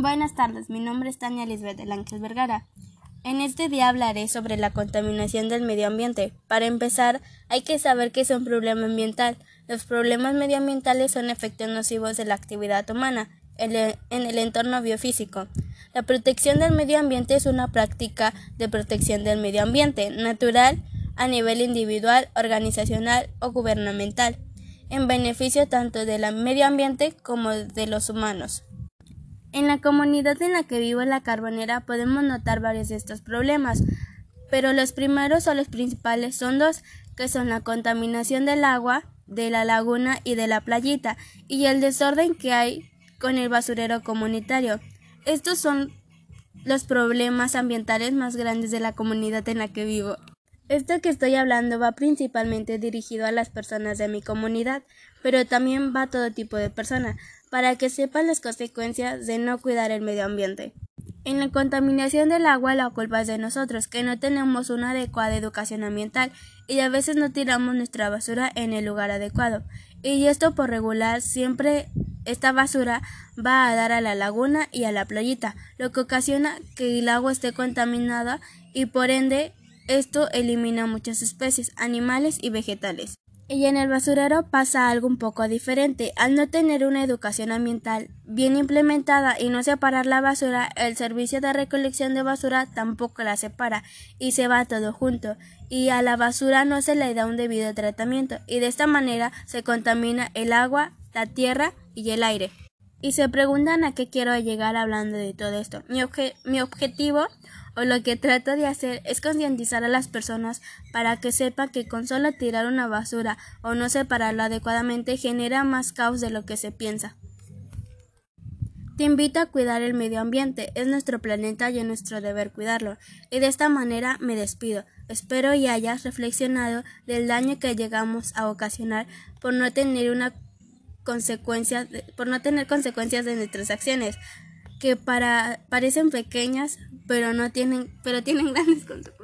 Buenas tardes, mi nombre es Tania Lisbeth del Ángel Vergara. En este día hablaré sobre la contaminación del medio ambiente. Para empezar, hay que saber que es un problema ambiental. Los problemas medioambientales son efectos nocivos de la actividad humana en el entorno biofísico. La protección del medio ambiente es una práctica de protección del medio ambiente natural a nivel individual, organizacional o gubernamental, en beneficio tanto del medio ambiente como de los humanos. En la comunidad en la que vivo la Carbonera podemos notar varios de estos problemas, pero los primeros o los principales son dos, que son la contaminación del agua, de la laguna y de la playita, y el desorden que hay con el basurero comunitario. Estos son los problemas ambientales más grandes de la comunidad en la que vivo. Esto que estoy hablando va principalmente dirigido a las personas de mi comunidad, pero también va a todo tipo de personas, para que sepan las consecuencias de no cuidar el medio ambiente. En la contaminación del agua la culpa es de nosotros, que no tenemos una adecuada educación ambiental y a veces no tiramos nuestra basura en el lugar adecuado. Y esto por regular siempre esta basura va a dar a la laguna y a la playita, lo que ocasiona que el agua esté contaminada y por ende esto elimina muchas especies, animales y vegetales. Y en el basurero pasa algo un poco diferente. Al no tener una educación ambiental bien implementada y no separar la basura, el servicio de recolección de basura tampoco la separa y se va todo junto. Y a la basura no se le da un debido tratamiento y de esta manera se contamina el agua, la tierra y el aire. Y se preguntan a qué quiero llegar hablando de todo esto. Mi, mi objetivo o lo que trato de hacer es concientizar a las personas para que sepan que con solo tirar una basura o no separarla adecuadamente genera más caos de lo que se piensa. Te invito a cuidar el medio ambiente, es nuestro planeta y es nuestro deber cuidarlo. Y de esta manera me despido. Espero y hayas reflexionado del daño que llegamos a ocasionar por no tener una consecuencia, por no tener consecuencias de nuestras acciones, que para parecen pequeñas, pero no tienen, pero tienen grandes consecuencias.